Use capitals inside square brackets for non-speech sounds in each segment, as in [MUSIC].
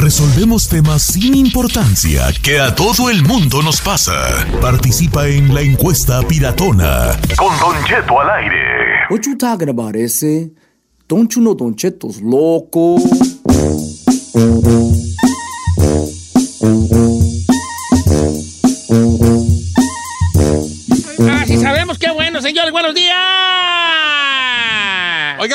Resolvemos temas sin importancia que a todo el mundo nos pasa. Participa en la encuesta piratona. Con Don Cheto al aire. What you talking about, ese? Don't you know Don Cheto's loco? Ah, sí sabemos qué bueno, señores. Buenos días.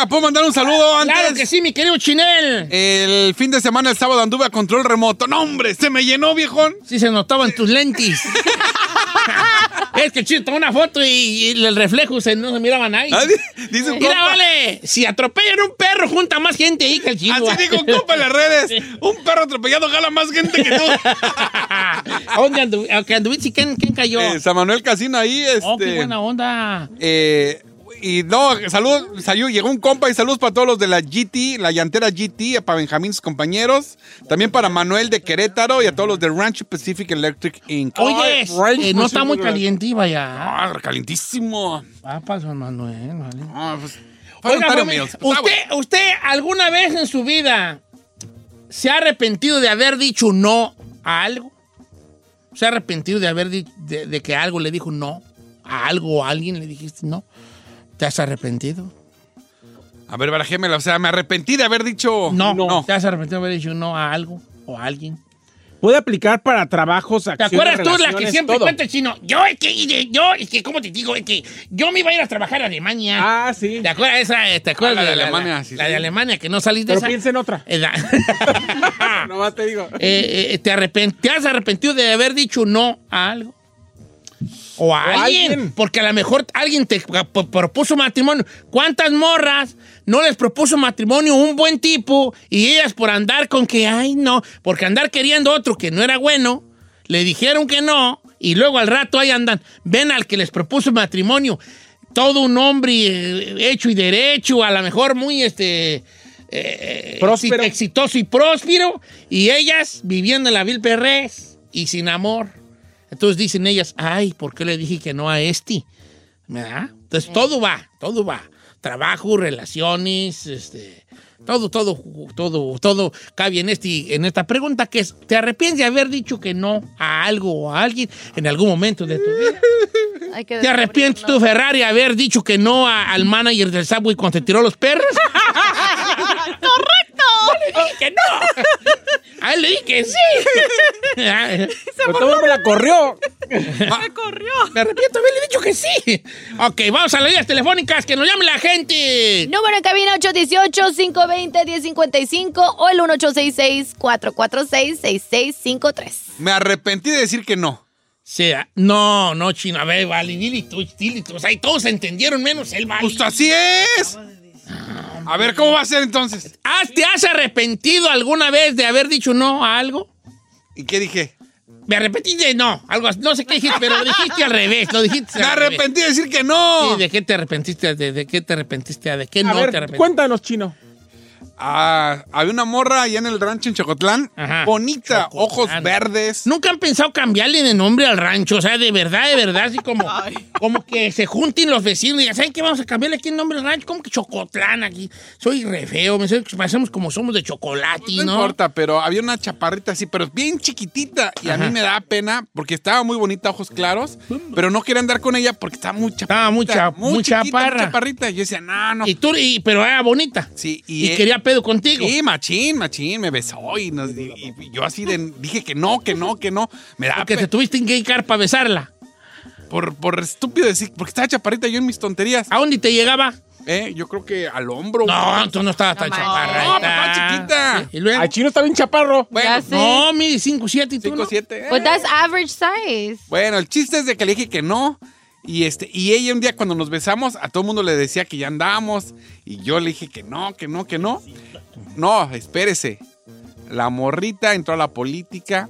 Oiga, ¿puedo mandar un saludo antes? Claro que sí, mi querido Chinel. El fin de semana, el sábado, anduve a control remoto. ¡No, hombre! ¡Se me llenó, viejón! Sí, se notaban tus lentes. [LAUGHS] es que chido, tomó una foto y, y el reflejo se, no se miraban ahí. Ah, di- dice un Mira, compa. vale, si atropellan un perro, junta más gente ahí que el chido. Así dijo compa en las redes. [LAUGHS] Un perro atropellado jala más gente que tú. [LAUGHS] ¿A dónde anduviste? ¿Quién, quién cayó? Eh, San Manuel Casino ahí, este... oh, qué buena onda. Eh, y no, saludos, salió, llegó un compa y saludos para todos los de la GT, la llantera GT, para Benjamín, sus compañeros. También para Manuel de Querétaro y a todos los de Ranch Pacific Electric Inc. Oye, eh, no está muy iba ya. Ah, calientísimo. Papa, San Manuel, vale. Ah, pues, fue Oiga. Está ¿usted, bueno. ¿usted alguna vez en su vida se ha arrepentido de haber dicho no a algo? ¿Se ha arrepentido de haber de, de que algo le dijo no? ¿A algo o a alguien le dijiste no? ¿Te has arrepentido? A ver, barajémela. O sea, me arrepentí de haber dicho... No, no. ¿Te has arrepentido de haber dicho no a algo o a alguien? Puede aplicar para trabajos, ¿Te acciones, acuerdas tú la que relaciones, siempre todo. cuenta el chino? Yo, es que, yo, es que, ¿cómo te digo? Es que yo me iba a ir a trabajar a Alemania. Ah, sí. ¿Te acuerdas esa? eh, ¿Te acuerdas Ah, la de la, Alemania, la- sí, la sí. de Alemania, que no saliste de Pero esa? piensa en otra. Eh, da- [LAUGHS] [LAUGHS] Nomás te digo. Eh, eh, ¿te, arrepent- te has arrepentido de haber dicho no a algo? O a O alguien, alguien. Porque a lo mejor alguien te propuso matrimonio. ¿Cuántas morras no les propuso matrimonio un buen tipo y ellas por andar con que, ay, no, porque andar queriendo otro que no era bueno, le dijeron que no y luego al rato ahí andan, ven al que les propuso matrimonio, todo un hombre eh, hecho y derecho, a lo mejor muy este eh, Próspero. exi- exitoso y próspero, y ellas viviendo en la Vil Perrés y sin amor. Entonces dicen ellas, ay, ¿por qué le dije que no a este? ¿Verdad? Entonces todo va, todo va. Trabajo, relaciones, este, todo, todo, todo, todo cabe en, este, en esta pregunta que es, ¿te arrepientes de haber dicho que no a algo o a alguien en algún momento de tu vida? [LAUGHS] Hay que ¿Te arrepientes tú, Ferrari, de haber dicho que no a- al manager del Subway cuando te tiró los perros? [LAUGHS] [LAUGHS] ¡Correcto! Le dije que no. A él le dije que sí. [LAUGHS] Pero todo me la corrió. ¡Me corrió! Me arrepiento haberle dicho que sí. Ok, vamos a las líneas telefónicas, que nos llame la gente. Número en cabina 818-520-1055 o el 1866-446-6653. Me arrepentí de decir que no. sea, no, no, chino, a ver, vale, dile tú, dile tú. O sea, y todos entendieron menos él, vale. Pues así es. A ver, ¿cómo va a ser entonces? ¿Has- ¿Te has arrepentido alguna vez de haber dicho no a algo? ¿Y qué dije? Me arrepentí de no, algo así, no sé qué dijiste, pero lo dijiste al revés, lo dijiste Me al revés. arrepentí de decir que no. Sí, ¿de qué te arrepentiste? ¿De, de qué te arrepentiste? ¿De qué A no ver, te arrepentiste? cuéntanos, chino. Ah, había una morra allá en el rancho en Chocotlán. Ajá. Bonita, Chocotlán. ojos verdes. Nunca han pensado cambiarle de nombre al rancho, o sea, de verdad, de verdad, así como, [LAUGHS] como que se junten los vecinos y digan, ¿saben qué? Vamos a cambiarle aquí el nombre al rancho, como que Chocotlán aquí. Soy re feo, me sé que parecemos como somos de chocolate, No, ¿no? importa, pero había una chaparrita así, pero bien chiquitita. Y a mí me daba pena porque estaba muy bonita, ojos claros. Pero no quería andar con ella porque estaba muy chaparrita. Estaba muy cha- muy chiquita, chaparra. chaparrita. Y yo decía, no, no. Y tú, y- pero era bonita. Sí, Y, y, eh, quería pedo contigo. Sí, machín, machín, me besó y, nos- y- y yo así de, dije que no, que no, que no. Me da Porque te tuviste que hincar para besarla. por, por estúpido decir, porque estaba chaparrita yo en mis tonterías. ¿A dónde te llegaba? Eh, yo creo que al hombro. No, tú no estabas tan chaparra. No, estaba chiquita. ¿Y luego? Al chino está bien chaparro. Bueno, Ya sé. No, mide 5, 7 y tú 5, no. 7. But that's average size. Bueno, el chiste es de que le dije que no. Y, este, y ella un día cuando nos besamos, a todo el mundo le decía que ya andábamos. Y yo le dije que no, que no, que no. No, espérese. La morrita entró a la política,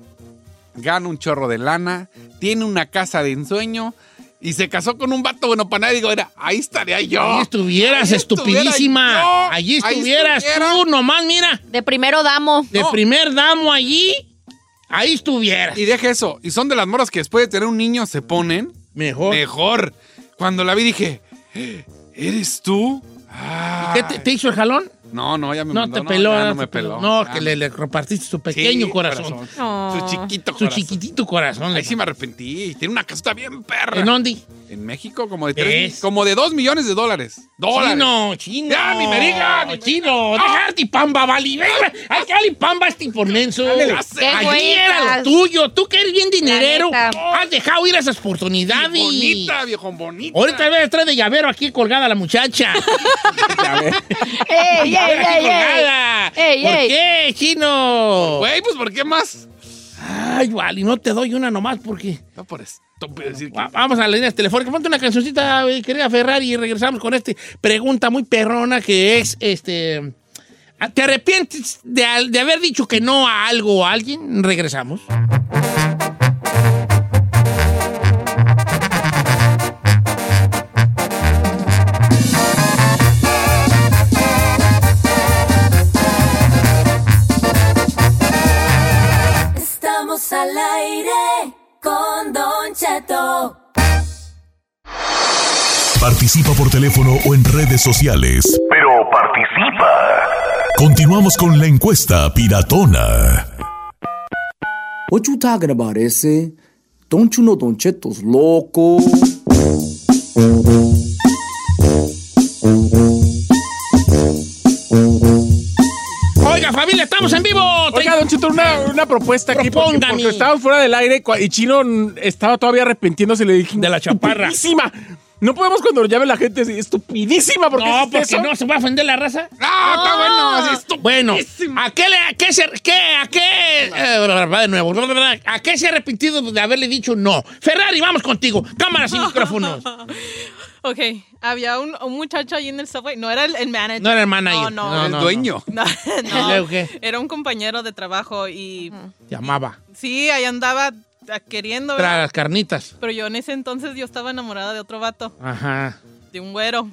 gana un chorro de lana, tiene una casa de ensueño y se casó con un vato bueno para nadie. Digo, era, ahí estaría yo. Ahí estuvieras, Ahí estuviera estupidísima. yo. Allí Ahí estuvieras estuviera. tú, nomás, mira. De primero damo. De No. primer damo allí, ahí estuvieras. Y deja eso. Y son de las morras que después de tener un niño se ponen Mejor. mejor. Cuando la vi dije, ¿eres tú? ¿Qué te, te hizo el jalón? No, no, ya me No mandó, te peló. ya no no me te peló. peló. No, Ya que no. le, le repartiste su pequeño Sí, corazón. Oh. Su chiquito Su corazón. chiquitito corazón. Ahí sí me arrepentí. Tiene una casota bien perra. ¿En dónde? En México, como de tres, como de dos millones de dólares. Dólares. Chino, chino. Ya, ni me diga, ni Chino, dejarte pamba, vali. Venga, Ay, que pamba este por menso. Ya sé. Qué Allí era lo tuyo. Tú que eres bien dinerero. Has dejado ir esas oportunidades. Bonita, viejo, bonita. Ahorita ves trae de llavero aquí colgada la muchacha. [LAUGHS] ¡Ey, ey, ey, ey! colgada. Ey, ¿Por ey. qué, chino? Güey, pues ¿por qué más? Ay, vale, no te doy una nomás porque... No por estúpido decir que... Va- Vamos a las líneas telefónicas. Ponte una cancioncita, querida Ferrari, y regresamos con esta pregunta muy perrona que es, este... ¿Te arrepientes de, de haber dicho que no a algo o a alguien? Regresamos. Estamos al aire Participa por teléfono o en redes sociales. Pero participa. Continuamos con la encuesta piratona. What you talking about, ese? Don't you know Don Cheto's loco? Oiga, familia, estamos en vivo. Oiga, Don Chito, una, una propuesta aquí. Porque, Propóngame. porque estábamos fuera del aire y Chino estaba todavía arrepintiéndose y le dije... De la chaparra. ¡Estupidísima! No podemos cuando nos llame la gente así, estupidísima, porque No, porque eso? no se va a ofender la raza. ¡Ah, está bueno! Así es tú. Bueno, ¿a qué le, a qué se, qué, a qué, eh, va de nuevo, a qué se ha arrepentido de haberle dicho no? Ferrari, vamos contigo, cámaras [LAUGHS] y micrófonos. Ok, había un, un muchacho ahí en el subway. No era el, el manager. No era el manager. No, no. No, El no, dueño. [LAUGHS] No, ¿Y [LAUGHS] no. Era un compañero de trabajo y Llamaba, sí, ahí andaba ah, queriendo. para ¿verdad? las carnitas. Pero yo en ese entonces yo estaba enamorada de otro vato, Ajá. de un güero.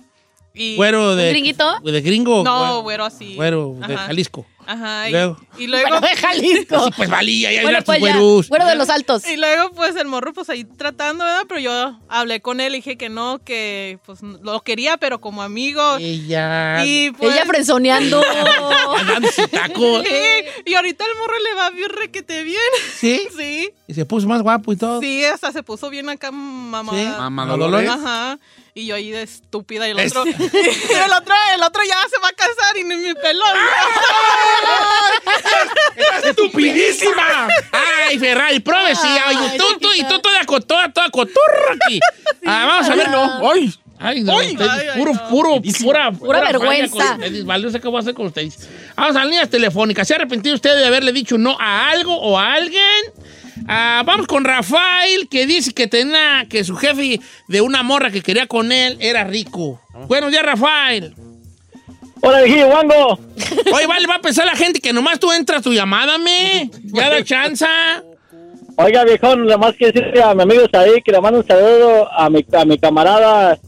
Y, Güero de... ¿Un gringuito? ¿De gringo? No, güero así. Güero de Ajá. Jalisco. Ajá. Y Luego. y luego. Bueno, de Jalisco. Sí, pues valía, ya Bueno, tus pues. Güero de los altos. Y luego, pues, el morro, pues, ahí tratando, ¿verdad? Pero yo hablé con él y dije que no, que, pues, lo quería, pero como amigo. Ella... Y, pues... Ella frenzoneando. [LAUGHS] Taco. Y ahorita el morro le va bien requete bien. ¿Sí? [LAUGHS] Sí. Y se puso más guapo y todo. Sí, hasta se puso bien acá mamá. ¿Sí? Mamá ¿A Dolores. Ajá. Y yo ahí de estúpida y el Es- otro, [LAUGHS] y el otro, el otro ya se va a casar y ni mi pelón. ¡Estupidísima! ¡Ay, Ferrari, provecía! Oye, tú, tú, y tú toda, toda, toda cotorra aquí. Ah, vamos a ver, no. ¡Ay! Ay, no, Ay, ustedes, ay, ay, puro, no. puro, pura, pura vergüenza. falla con ustedes, vale, no sé qué voy a hacer con ustedes. Vamos a las líneas telefónicas. ¿Se ha arrepentido usted de haberle dicho no a algo o a alguien? Ah, vamos con Rafael, que dice que tenía, que su jefe de una morra que quería con él era rico. Buenos días, Rafael. Hola, viejillo, Wango. Oye, vale, va a pensar la gente que nomás tú entras tu llamada, me. Ya da chance. Oiga, viejón, nada más que decirle a mi amigo ahí que le mando un saludo a mi, a mi camarada,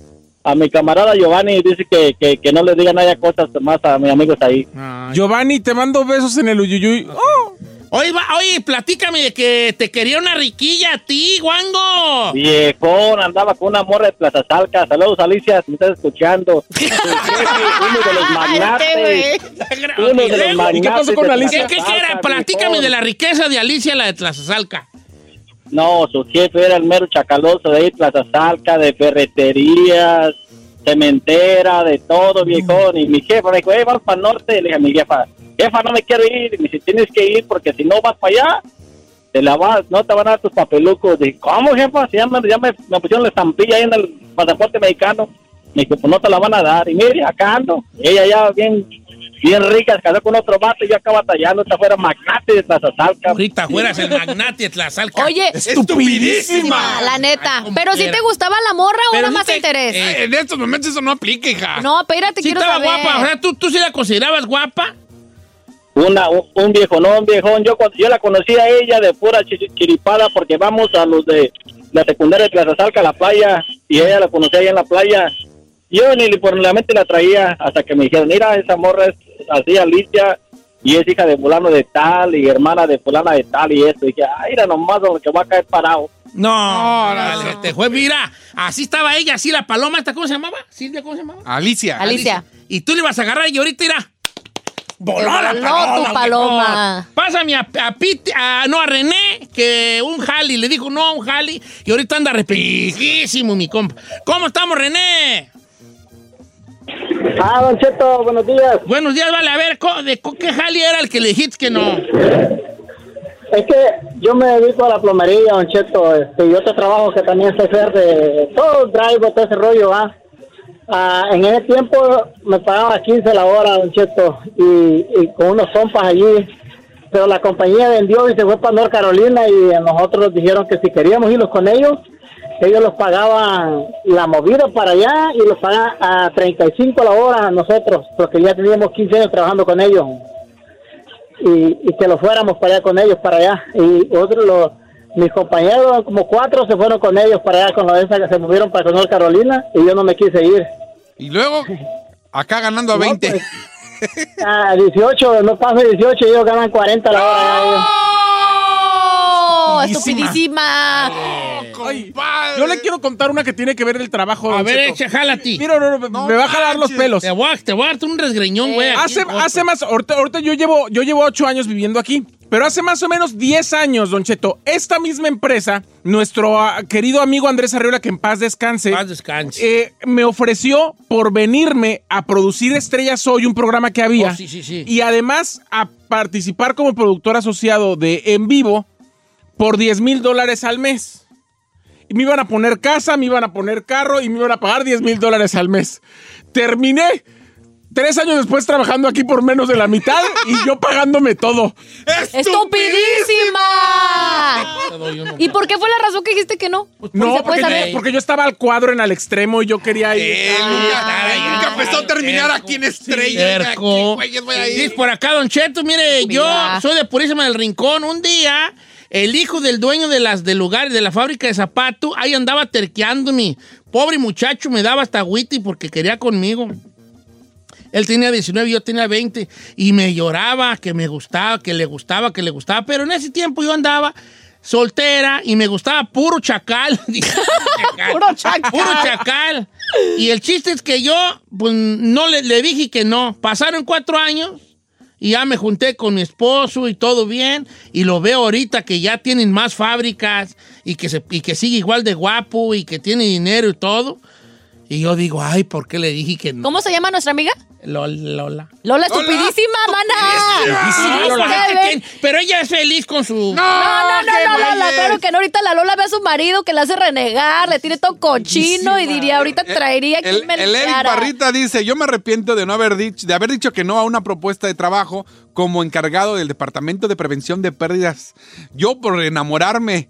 a mi camarada Giovanni. Dice que, que, que no le diga nada cosas más a mi amigo ahí. Giovanni, te mando besos en el uyuyuy. ¡Oh! Oye, va- oye, platícame de que te quería una riquilla a ti, guango. Viejón, andaba con una morra de Plaza Salca. Saludos, Alicia, si me estás escuchando. [LAUGHS] Jefe, uno de los magnates. Uno de los magnates. ¿Y qué pasó con Alicia? ¿Qué, Plaza era? Salca, Platícame viejón. de la riqueza de Alicia, la de Tlazazalca. No, su jefe era el mero chacaloso de ahí, Plaza Salca, de ferreterías, cementera, de todo, viejón. Y mi jefa me dijo, eh, vamos para el norte. Le dije a mi jefa, jefa, no me quiero ir. Y me dice, tienes que ir porque si no vas para allá, te la vas, no te van a dar tus papelucos. Dije, ¿cómo, jefa? Si ya me, ya me, me pusieron la estampilla ahí en el pasaporte mexicano. Me dijo, pues no te la van a dar. Y mire, acá ando. Ella ya bien, bien rica, se casó con otro vato y yo acá batallando. Esta fuera magnate de Tlazazalca. Ahorita fueras el magnate de Tlazalca. Oye, Estupidísima. La neta. Pero si te gustaba la morra o Pero era más te- interés. eh, En estos momentos eso no aplica, hija. no, espérate, Sí quiero estaba saber. guapa, o sea, ¿tú, tú sí la considerabas guapa. Una, un, un viejón. Yo, cuando- yo la conocí a ella de pura chi- chiripada porque vamos a los de la secundaria de Plaza Salca a la playa y ella la conocí ahí en la playa. Yo ni por la mente la traía hasta que me dijeron, mira, esa morra es así, Alicia, y es hija de fulano de tal y hermana de fulana de tal y esto. Y dije, ay, mira nomás lo que va a caer parado. No, dale, te fue, mira, así estaba ella, así la paloma, ¿esta cómo se llamaba? Silvia, ¿cómo se llamaba? Alicia. Alicia. Y tú le ibas a agarrar y ahorita irá. Voló la paloma, tu paloma. Pásame a, a Pete, a- no, a René, que un jali, le dijo no a un jali, y ahorita anda arrepentidísimo, mi compa. ¿Cómo estamos, René? Ah, Don Cheto, buenos días. Buenos días, vale, a ver, ¿co- ¿de co- qué jali era el que le dijiste que no? Es que yo me dedico a la plomería, Don Cheto, este, y otro trabajo que también sé hacer de todo el drive, todo ese rollo, ¿ah? Ah, en ese tiempo me pagaba 15 la hora, Don Cheto, y, con unos compas allí. Pero la compañía vendió y se fue para North Carolina y nosotros nos dijeron que si queríamos irlos con ellos, ellos los pagaban la movida para allá y los pagaban a 35 la hora nosotros, porque ya teníamos 15 años trabajando con ellos y, y que lo fuéramos para allá con ellos, para allá. Y otros, los, mis compañeros, como cuatro, se fueron con ellos para allá, con la esa que se movieron para North Carolina, y yo no me quise ir. Y luego, acá ganando a No, 20. pues, a 18, no paso 18, ellos ganan 40 la hora. ¡Oh! Estupidísima. Yo le quiero contar una que tiene que ver el trabajo. A ver, echa, jala a ti. Mira, no, no, me- me va a jalar los pelos. Te voy a, te voy a dar un resgreñón, güey. aquí Hace, hace más, ahorita, ahorita yo llevo, yo llevo ocho años viviendo aquí, pero hace más o menos 10 años, Don Cheto, esta misma empresa, nuestro ah, querido amigo Andrés Arriola, que en paz descanse, Paz descanse. eh, me ofreció por venirme a producir Estrellas Hoy, un programa que había, Oh, sí, sí, sí. y además a participar como productor asociado de En Vivo por 10 mil dólares al mes. Y me iban a poner casa, me iban a poner carro y me iban a pagar 10 mil dólares al mes. Terminé tres años después trabajando aquí por menos de la mitad y yo pagándome todo. ¡Estupidísima! ¿Y por qué fue la razón que dijiste que no? No, puede porque, saber? porque yo estaba al cuadro en el extremo y yo quería ir. Eh, Ah, nunca, nunca pensó ay, terminar terco. aquí en Estrella. Terco. ¿Qué güeyes voy a? Dice por acá, Don Cheto, mire, yo soy de Purísima del Rincón. Un día, el hijo del dueño de las del lugar, de la fábrica de zapatos, ahí andaba terqueándome. Pobre muchacho, me daba hasta witty porque quería conmigo. Él tenía 19 y yo tenía 20. Y me lloraba que me gustaba, que le gustaba, que le gustaba. Pero en ese tiempo yo andaba soltera y me gustaba [LAUGHS] puro chacal. Puro chacal. Puro chacal. Y el chiste es que yo, pues, no le, le dije que no. Pasaron cuatro años y ya me junté con mi esposo y todo bien. Y lo veo ahorita que ya tienen más fábricas y que, se, y que sigue igual de guapo y que tiene dinero y todo. Y yo digo, ay, ¿por qué le dije que no? ¿Cómo se llama nuestra amiga? Lola. Lola. Lola, estupidísima, mana. Lola, pero ella es feliz con su... No, no, no, no, Lola, claro que no. Ahorita la Lola ve a su marido que la hace renegar, le tiene todo cochino y diría, ahorita traería que El, me el Eric. Barrita dice, yo me arrepiento de no haber dicho, de haber dicho que no a una propuesta de trabajo como encargado del Departamento de Prevención de Pérdidas. Yo por enamorarme.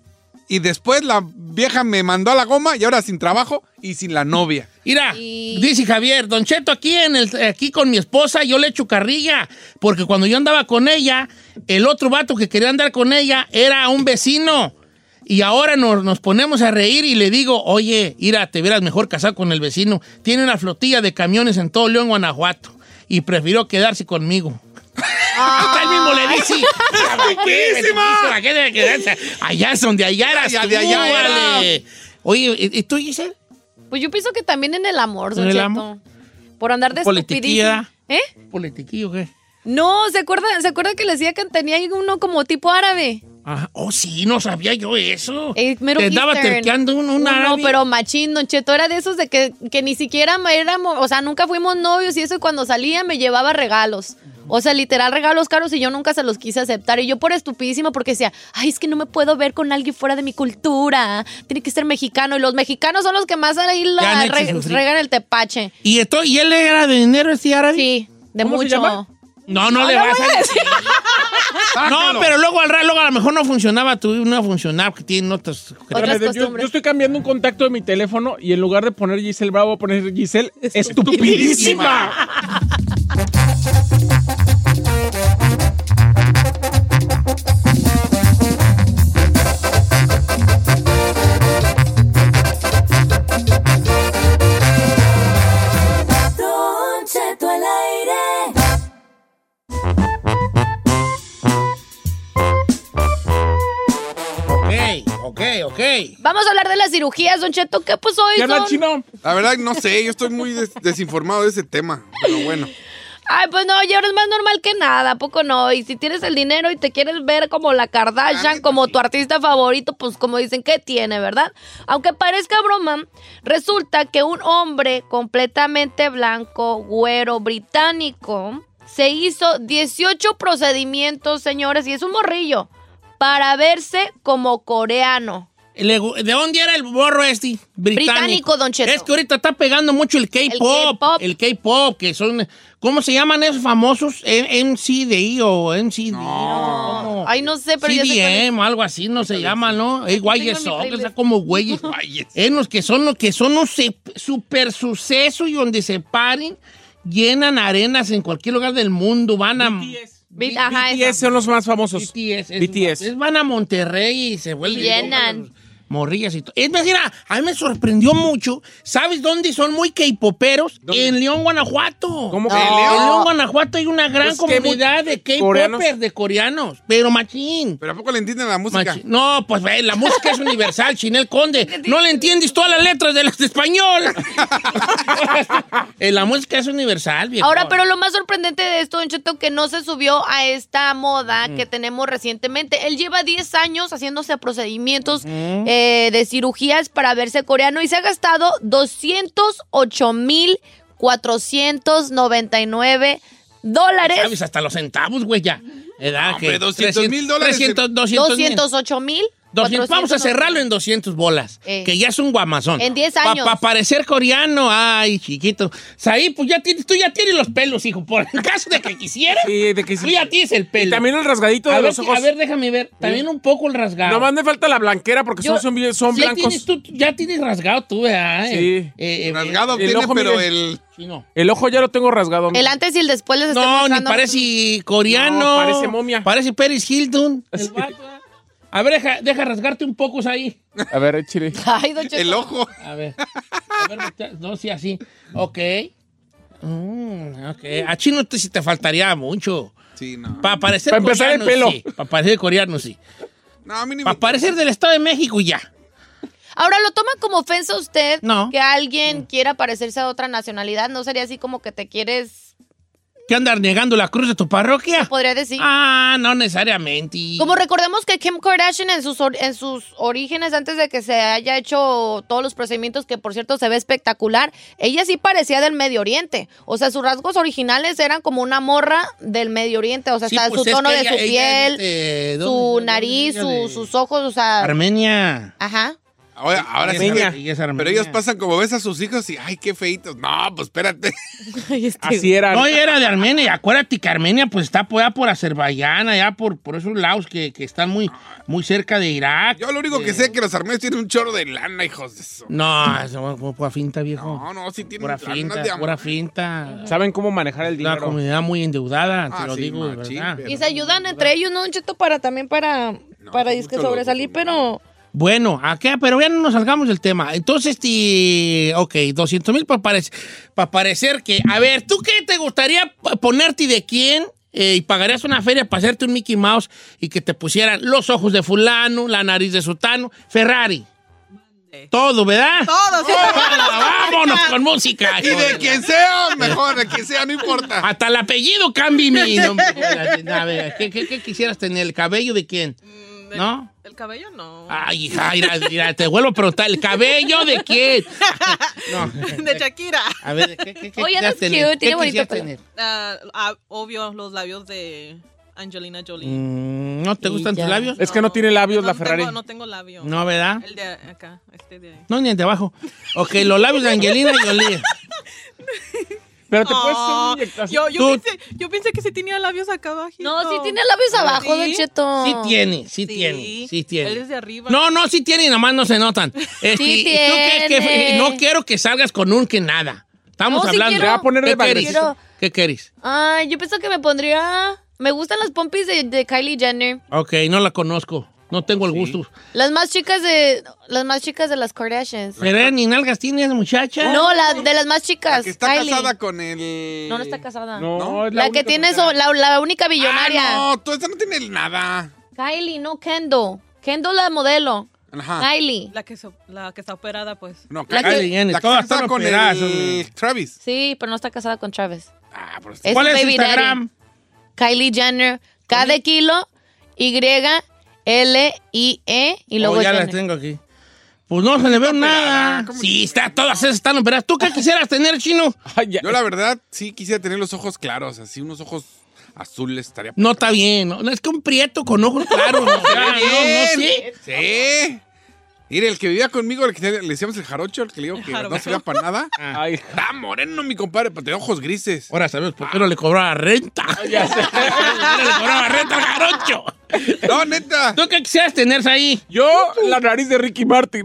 Y después la vieja me mandó a la goma y ahora sin trabajo y sin la novia. Mira, Y- dice Javier, Don Cheto, aquí, en el, aquí con mi esposa yo le echo carrilla, porque cuando yo andaba con ella, el otro vato que quería andar con ella era un vecino. Y ahora nos, nos ponemos a reír y le digo, oye, Ira, te verás mejor casar con el vecino. Tiene una flotilla de camiones en todo León, Guanajuato. Y prefirió quedarse conmigo. Hasta él mismo le dice. ¿Para [LAUGHS] qué debe quedarse? Allá es donde allá eras Allá tú, de allá era. vale. Oye, ¿y tú, Giselle? Pues yo pienso que también en el amor, Don ¿En el amor? Por andar de estupidísima. ¿Eh? ¿Politiquillo qué? No, ¿se acuerda, ¿se acuerda que le decía que tenía uno como tipo árabe? Ajá. Oh, sí, no sabía yo eso. Eh, Te estaba terqueando un, un No, árabe. pero machín, Don Cheto, era de esos de que, que ni siquiera éramos, o sea, nunca fuimos novios y eso, y cuando salía me llevaba regalos. O sea, literal, regalos caros y yo nunca se los quise aceptar. Y yo por estupidísima porque decía, ay, es que no me puedo ver con alguien fuera de mi cultura. Tiene que ser mexicano. Y los mexicanos son los que más ahí la re- regan el tepache. ¿Y, esto, ¿Y él era de dinero este árabe? Sí, de ¿Cómo se mucho. llama? No, no, No le vas a decir. [LAUGHS] No, pero luego al luego a lo mejor no funcionaba, tu no funcionaba porque tienen otras. Yo, yo estoy cambiando un contacto de mi teléfono y en lugar de poner Giselle Bravo, voy a poner Giselle estupidísima. [LAUGHS] Ok, ok. Vamos a hablar de las cirugías, Don Cheto. ¿Qué pues hoy son? La verdad, no sé, yo estoy muy des- desinformado de ese tema. Pero bueno. Ay, pues no, ya ahora es más normal que nada, ¿a poco no? Y si tienes el dinero y te quieres ver como la Kardashian, como tu artista favorito, pues como dicen, ¿qué tiene, verdad? Aunque parezca broma, resulta que un hombre completamente blanco, güero, británico, se hizo 18 procedimientos, señores, y es un morrillo, para verse como coreano. ¿De dónde era el borro este? Británico. Británico, Don Cheto. Es que ahorita está pegando mucho el K-pop. El K-pop, que son. ¿Cómo se llaman esos famosos? M- MCDI o MCD. No. Ay, no sé, pero. CDM, algo así, no se llama, ¿no? Es guayes en o sea, como güeyes. [LAUGHS] Es los que son los que son un super suceso y donde se paren, llenan arenas en cualquier lugar del mundo, van a. Ajá, BTS son los más famosos. BTS. es- BTS. es- van a Monterrey y se vuelven Llenan. Morrillas y todo. Es mira, a mí me sorprendió mucho. ¿Sabes dónde son muy K-poperos? En León, Guanajuato. ¿Cómo que? que? En ¿En León? León, Guanajuato hay una gran Pues que comunidad de. K-popers, de coreanos. Pero machín. ¿Pero a poco le entienden la música? Machín. No, pues ve, la música es universal, Chinel Conde. No le entiendes todas las letras de las de español. [LAUGHS] Eh, la música es universal, viejo. Ahora, pero lo más sorprendente de esto, Don Cheto, que no se subió a esta moda Mm. que tenemos recientemente. Él lleva 10 años haciéndose procedimientos Mm. eh, de cirugías para verse coreano y se ha gastado 208 mil 499 dólares. ¿Sabes? Hasta los centavos, güey, ya. Edad Hombre, que 200 mil dólares. 300, 200 mil. 208 mil. 200, vamos a cerrarlo en 200 bolas, Eh. que ya es un guamazón. En 10 años. Para parecer coreano, ay, chiquito. Saí, pues ya tienes, tú ya tienes los pelos, hijo. Por el caso de que quisieras, Sí, de que sí. tú ya tienes el pelo. Y también el rasgadito a de ver, los ojos. A ver, déjame ver. También un poco el rasgado. Nomás me falta la blanquera porque Yo- son, blancos. tienes tú- ya tienes rasgado tú, ¿verdad? Sí. Eh, eh, Rasgado el tiene, ojo, pero mire. el... No. El ojo ya lo tengo rasgado. El antes y el después les estoy No, ni parece coreano. No, parece momia. Parece Paris Hilton. el Sí. vato, ¿eh? A ver, deja, deja rasgarte un poco ahí. A ver, chile. [LAUGHS] Ay, Don Cheto. El ojo. A ver. A ver, no, sí, así. Ok. Mm, ok. A chino te, sí te faltaría mucho. Sí, no. Para parecer Pa' empezar el pelo. sí. Para parecer coreano, sí. No, a mí ni Para me... parecer del Estado de México, ya. Ahora, ¿lo toma como ofensa usted No. que alguien quiera parecerse a otra nacionalidad? ¿No sería así como que te quieres, ¿Qué andar negando la cruz de tu parroquia? podría decir? Ah, no necesariamente. Como recordemos que Kim Kardashian en sus, en sus orígenes, antes de que se haya hecho todos los procedimientos, que por cierto se ve espectacular, ella sí parecía del Medio Oriente. O sea, sus rasgos originales eran como una morra del Medio Oriente. O sea, Sí, hasta pues su tono que de ella- su ella piel, de- ¿dónde- su nariz, su- de- sus ojos, o sea... Armenia. Ajá. Ahora, ahora sí. Armenia. pero- Ella es armenia. Pero ellos pasan como ves a sus hijos y, ay, qué feitos. No, pues espérate. [LAUGHS] Así era. No, era de Armenia. Y acuérdate que Armenia pues está allá por Azerbaiyán, allá por, por esos lados que, que están muy, muy cerca de Irak. Yo lo único que sé es que los armenios tienen un chorro de lana, hijos de eso. No, eso es pura finta, viejo. No, no, sí tienen Pura finta, de pura finta. Saben cómo manejar el Una dinero. comunidad muy endeudada, te Ah, lo sí, digo de machín, verdad. pero- Y se ayudan entre ellos, ¿no, Don Cheto? Para también para, para disque mucho sobresalir, pero... Bueno, acá, pero ya no nos salgamos del tema. Entonces, ti- ok, 200 mil para parecer, para parecer que... A ver, ¿tú qué te gustaría ponerte y de quién? Eh, y pagarías una feria para hacerte un Mickey Mouse y que te pusieran los ojos de fulano, la nariz de sutano, Ferrari. Todo, ¿verdad? Todo, sí. Vámonos con música. Y de quien sea, mejor, de quien sea, no importa. Hasta el apellido cambie mi nombre. [LAUGHS] A ver, ¿qué, qué, qué quisieras tener? ¿El cabello de quién? ¿No? El cabello no. Ay, hija, mira, mira, te vuelvo a preguntar, ¿el cabello de quién? [LAUGHS] No. De Shakira. A ver, ¿qué, qué, qué Oye, tener? cute, tiene ¿Qué bonito quisieras pelo. tener? Ah, ah, obvio, los labios de Angelina Jolie. Mm, ¿No te Y gustan ya. tus labios? Es que no tiene labios la no Ferrari. Tengo, no tengo labio. No, ¿verdad? El de acá, este de ahí. No, ni el de abajo. Ok, los labios de [LAUGHS] Angelina Jolie. [LAUGHS] Pero te puedes hacer inyectación. yo, yo, Tú- pensé, yo pensé que sí tenía labios acá abajo. No, sí tiene labios abajo, Don Cheto. Sí tiene, sí, Sí. tiene, sí tiene. Él es de arriba. No, no, sí tiene, nada más no se notan. Este, Sí [LAUGHS] ¿y tú qué- qué- tiene. no quiero que salgas con un que nada. Estamos No, sí hablando. quiero. Te va a poner de ¿Qué querís? bagrecito. ¿Qué querís? Ay, yo pensé que me pondría... Me gustan las pompis de, de Kylie Jenner. Ok, no la conozco. No tengo el gusto. Las más chicas de... Las más chicas de las Kardashians. Pero ni nalgas tiene esa muchacha. No, la de las más chicas. Que está Kylie. casada con el. No, no está casada. No, es La, la, que tiene eso, la, la única billonaria. Ah, no, tú esta no tiene nada. Kylie, no Kendall. Kendall la modelo. Ajá. Kylie. La que, so- la que está operada, pues. No, La Kylie que- Jenner, la que está con operadas, el. Travis. Sí, pero no está casada con Travis. Ah, pero Es ¿Cuál es su Instagram? daddy. Kylie Jenner. K de kilo, Y, L, I, E y luego Oh, ya la Jenner. tengo aquí. Pues no se le veo nada. ¿cómo Sí, está, todas esas están operadas. ¿Tú qué quisieras tener, chino? Yo la verdad sí quisiera tener los ojos claros, así unos ojos azules estaría. No está bien. No, es que un prieto con ojos claros. no, [LAUGHS] Estaría no, no, sí. bien. Sí. Mire, el que vivía conmigo, el que le decíamos el jarocho, el que le digo que [LAUGHS] no jarocho. se veía para nada. [LAUGHS] Ay, Está moreno, mi compadre, pero tenía ojos grises. Ahora sabes por qué no le cobraba renta. ya sé. [LAUGHS] no le cobraba renta al jarocho. No, neta. ¿Tú qué quisieras tener ahí? Yo, la nariz de Ricky Martin.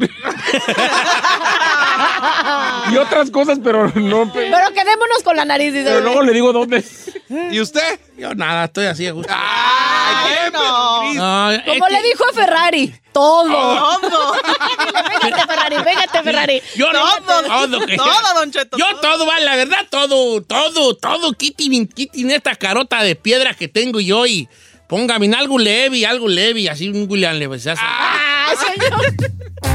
y otras cosas, pero no. pe- Pero quedémonos con la nariz. Pero luego le digo dónde. ¿Y usted? Yo nada, estoy así a gusto. ¡Ay, no. No, Como este- le dijo a Ferrari, todo. Todo. [LAUGHS] Pégate, Ferrari, pégate, Ferrari. Yo no, Todo. todo, que- Todo, Don Cheto, Yo todo. vale, la verdad, todo, todo, todo, quiten, quiten esta carota de piedra que tengo yo y póngame en algo leve, algo leve, así un William Levy. ¿sabes? Ah, señor.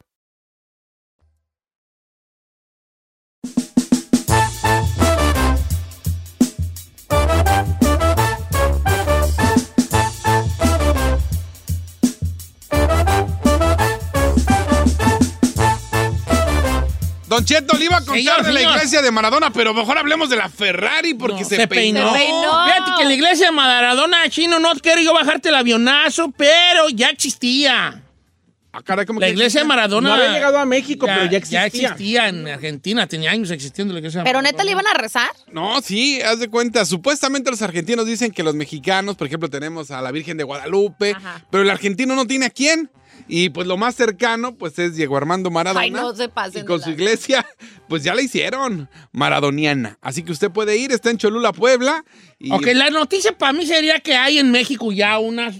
Don Cheto, le iba a contar Señor, de la señor. iglesia de Maradona, pero mejor hablemos de la Ferrari porque se, Se peinó. Fíjate que la iglesia de Maradona, chino, no quiero yo bajarte el avionazo, pero ya existía. Ah, caray, ¿cómo La que iglesia de? Maradona. No había llegado a México, pero ya existía. Ya existía en Argentina, tenía años existiendo la iglesia de Pero Maradona. neta le iban a rezar. No, sí, haz de cuenta. Supuestamente los argentinos dicen que los mexicanos, por ejemplo, tenemos a la Virgen de Guadalupe, pero el argentino no tiene a quién. Y pues lo más cercano, pues es Diego Armando Maradona. Ay, no se pasen Y con su iglesia, pues ya la hicieron, maradoniana. Así que usted puede ir, está en Cholula, Puebla. Y Ok, la noticia para mí sería que hay en México ya una,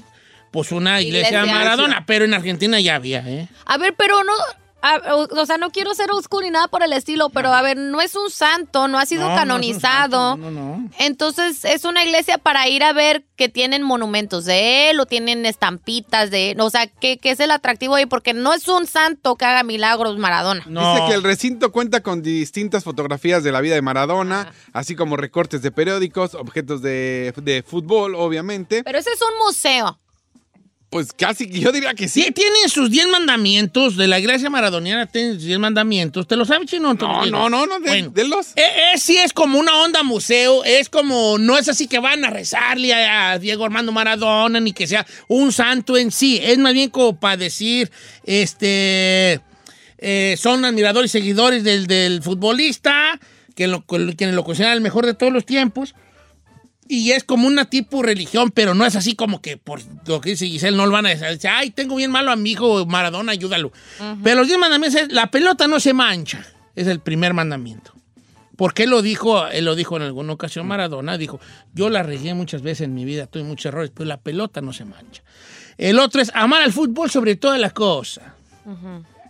pues una iglesia, Iglesia. Maradona, pero en Argentina ya había, ¿eh? A ver, pero no. A- o, o sea, no quiero ser oscuro ni nada por el estilo, pero a ver, no es un santo, no ha sido No, no es un canonizado. santo, no, no, no. Entonces, es una iglesia para ir a ver que tienen monumentos de él o tienen estampitas de él. O sea, ¿qué, qué es el atractivo ahí? Porque no es un santo que haga milagros Maradona. Dice que el recinto cuenta con distintas fotografías de la vida de Maradona, así como recortes de periódicos, objetos de, de fútbol, obviamente. Pero ese es un museo. Pues casi, yo diría que sí. Sí, tienen sus 10 mandamientos de la iglesia maradoniana, tienen sus 10 mandamientos. ¿Te lo sabes, chino? No, no, no, no, de, Bueno. de los... Eh, eh, sí es como una onda museo, es como, no es así que van a rezarle a, a Diego Armando Maradona, ni que sea un santo en sí, es más bien como para decir, este, eh, son admiradores y seguidores del, del futbolista, que lo, quienes lo consideran el mejor de todos los tiempos, y es como una tipo religión, pero no es así como que por lo que dice Giselle, no lo van a decir, ay, tengo bien malo a mi hijo Maradona, ayúdalo. Pero los 10 mandamientos es, la pelota no se mancha, es el primer mandamiento. Porque él lo dijo, él lo dijo en alguna ocasión Maradona, dijo, yo la regué muchas veces en mi vida, tuve muchos errores, pero la pelota no se mancha. El otro es amar al fútbol sobre todas las cosas.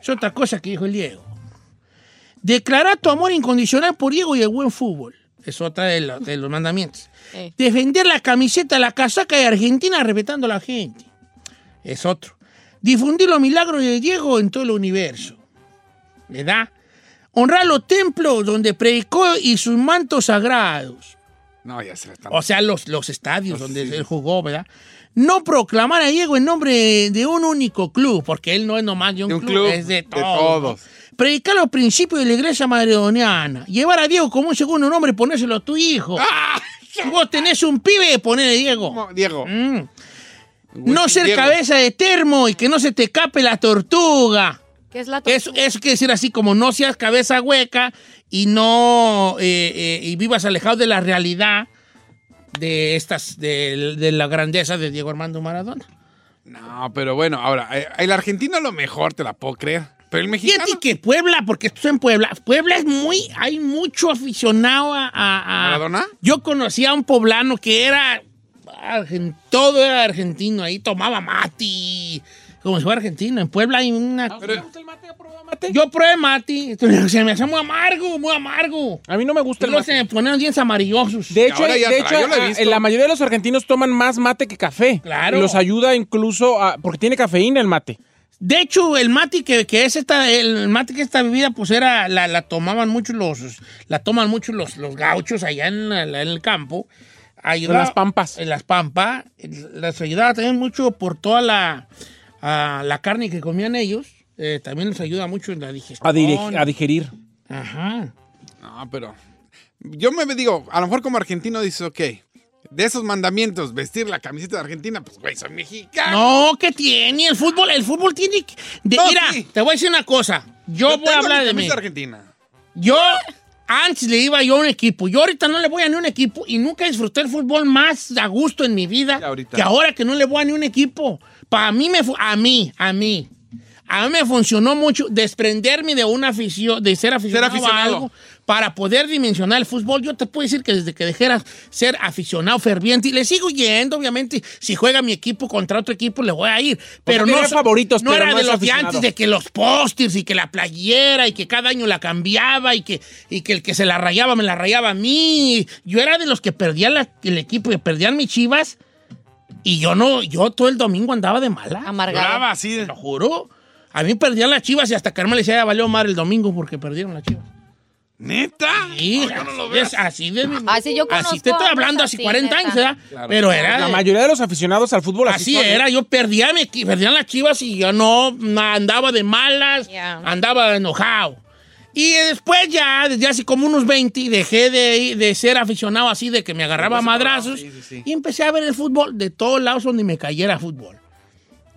Es otra cosa que dijo el Diego. Declarar tu amor incondicional por Diego y el buen fútbol. Es otra de los mandamientos. Eh. Defender la camiseta, la casaca de Argentina respetando a la gente. Es otro. Difundir los milagros de Diego en todo el universo. ¿Verdad? Honrar los templos donde predicó y sus mantos sagrados. No, ya se están... O sea, los, los estadios donde él jugó, ¿verdad? No proclamar a Diego en nombre de un único club, porque él no es nomás de un, De un club, club, es de de todos. Predicar los principios de la iglesia maradoniana. Llevar a Diego como un segundo nombre y ponérselo a tu hijo. Si vos tenés un pibe, ponele Diego. Diego. Mm. No ser Diego. cabeza de termo y que no se te cape la tortuga. ¿Qué es la Eso, eso quiere decir así como no seas cabeza hueca y no eh, eh, y vivas alejado de la realidad de estas de, de la grandeza de Diego Armando Maradona. No, pero bueno, ahora, eh, el argentino a lo mejor te la puedo creer. Pero el mexicano... Fíjate que Puebla, porque esto es en Puebla, Puebla es muy, hay mucho aficionado a... a- a- ¿Maradona? Yo conocí a un poblano que era, todo era argentino, ahí tomaba mati, como si fuera argentino. En Puebla hay una... Yo probé mati, [LAUGHS] se me hace muy amargo, muy amargo. A mí no me gusta el Luego mate. se me ponen dientes amarillosos. De hecho, ahora ya de tra- hecho yo lo he a- visto. la mayoría de los argentinos toman más mate que café. Claro. Y los ayuda incluso a, porque tiene cafeína el mate. De hecho, el mate que, que es esta, el mate que esta bebida, pues era, la, la tomaban mucho los, la toman mucho los, los gauchos allá en, el campo. En las pampas. En las pampas. Las ayudaba también mucho por toda la, la carne que comían ellos. Eh, también les ayuda mucho en la digestión. A, a digerir. Ajá. No, pero yo me digo, a lo mejor como argentino dices, ok, de esos mandamientos, vestir la camiseta de Argentina, pues güey, soy mexicano. No, ¿qué tiene? El fútbol, el fútbol tiene que... de- No, mira, sí. te voy a decir una cosa. Yo voy a hablar mi de mí. Argentina. Yo antes le iba yo a un equipo. Yo ahorita no le voy a ni un equipo y nunca disfruté el fútbol más a gusto en mi vida ahorita. que ahora que no le voy a ni un equipo. Para mí me a mí, a mí. A mí me funcionó mucho desprenderme de una afición, de ser aficionado, aficionado. a algo para poder dimensionar el fútbol. Yo te puedo decir que desde que dejé de ser aficionado ferviente, y le sigo yendo, obviamente, si juega mi equipo contra otro equipo, le voy a ir. Pero no, favoritos, no pero era no de los de antes de que los pósters y que la playera y que cada año la cambiaba y que, y que el que se la rayaba me la rayaba a mí. Yo era de los que perdían la- el equipo, que perdían mis chivas y yo no, yo todo el domingo andaba de mala. Amargado. Lloraba así. Lo juro. A mí perdían las chivas y hasta Carmen le decía, ya valió mal el domingo porque perdieron las chivas. ¿Neta? Sí, No, yo no lo así veo es, así de Así yo Así conozco te estoy hablando hace así, 40 años. ¿verdad? Claro. Pero era... La de- mayoría de los aficionados al fútbol así, Así ¿eh? era, yo perdía, mi equi- perdían las chivas y yo no andaba de malas, Ya. andaba enojado. Y después ya, desde hace como unos 20, dejé de, de ser aficionado así, de que me agarraba a madrazos. Y empecé a ver el fútbol de todos lados donde me cayera fútbol.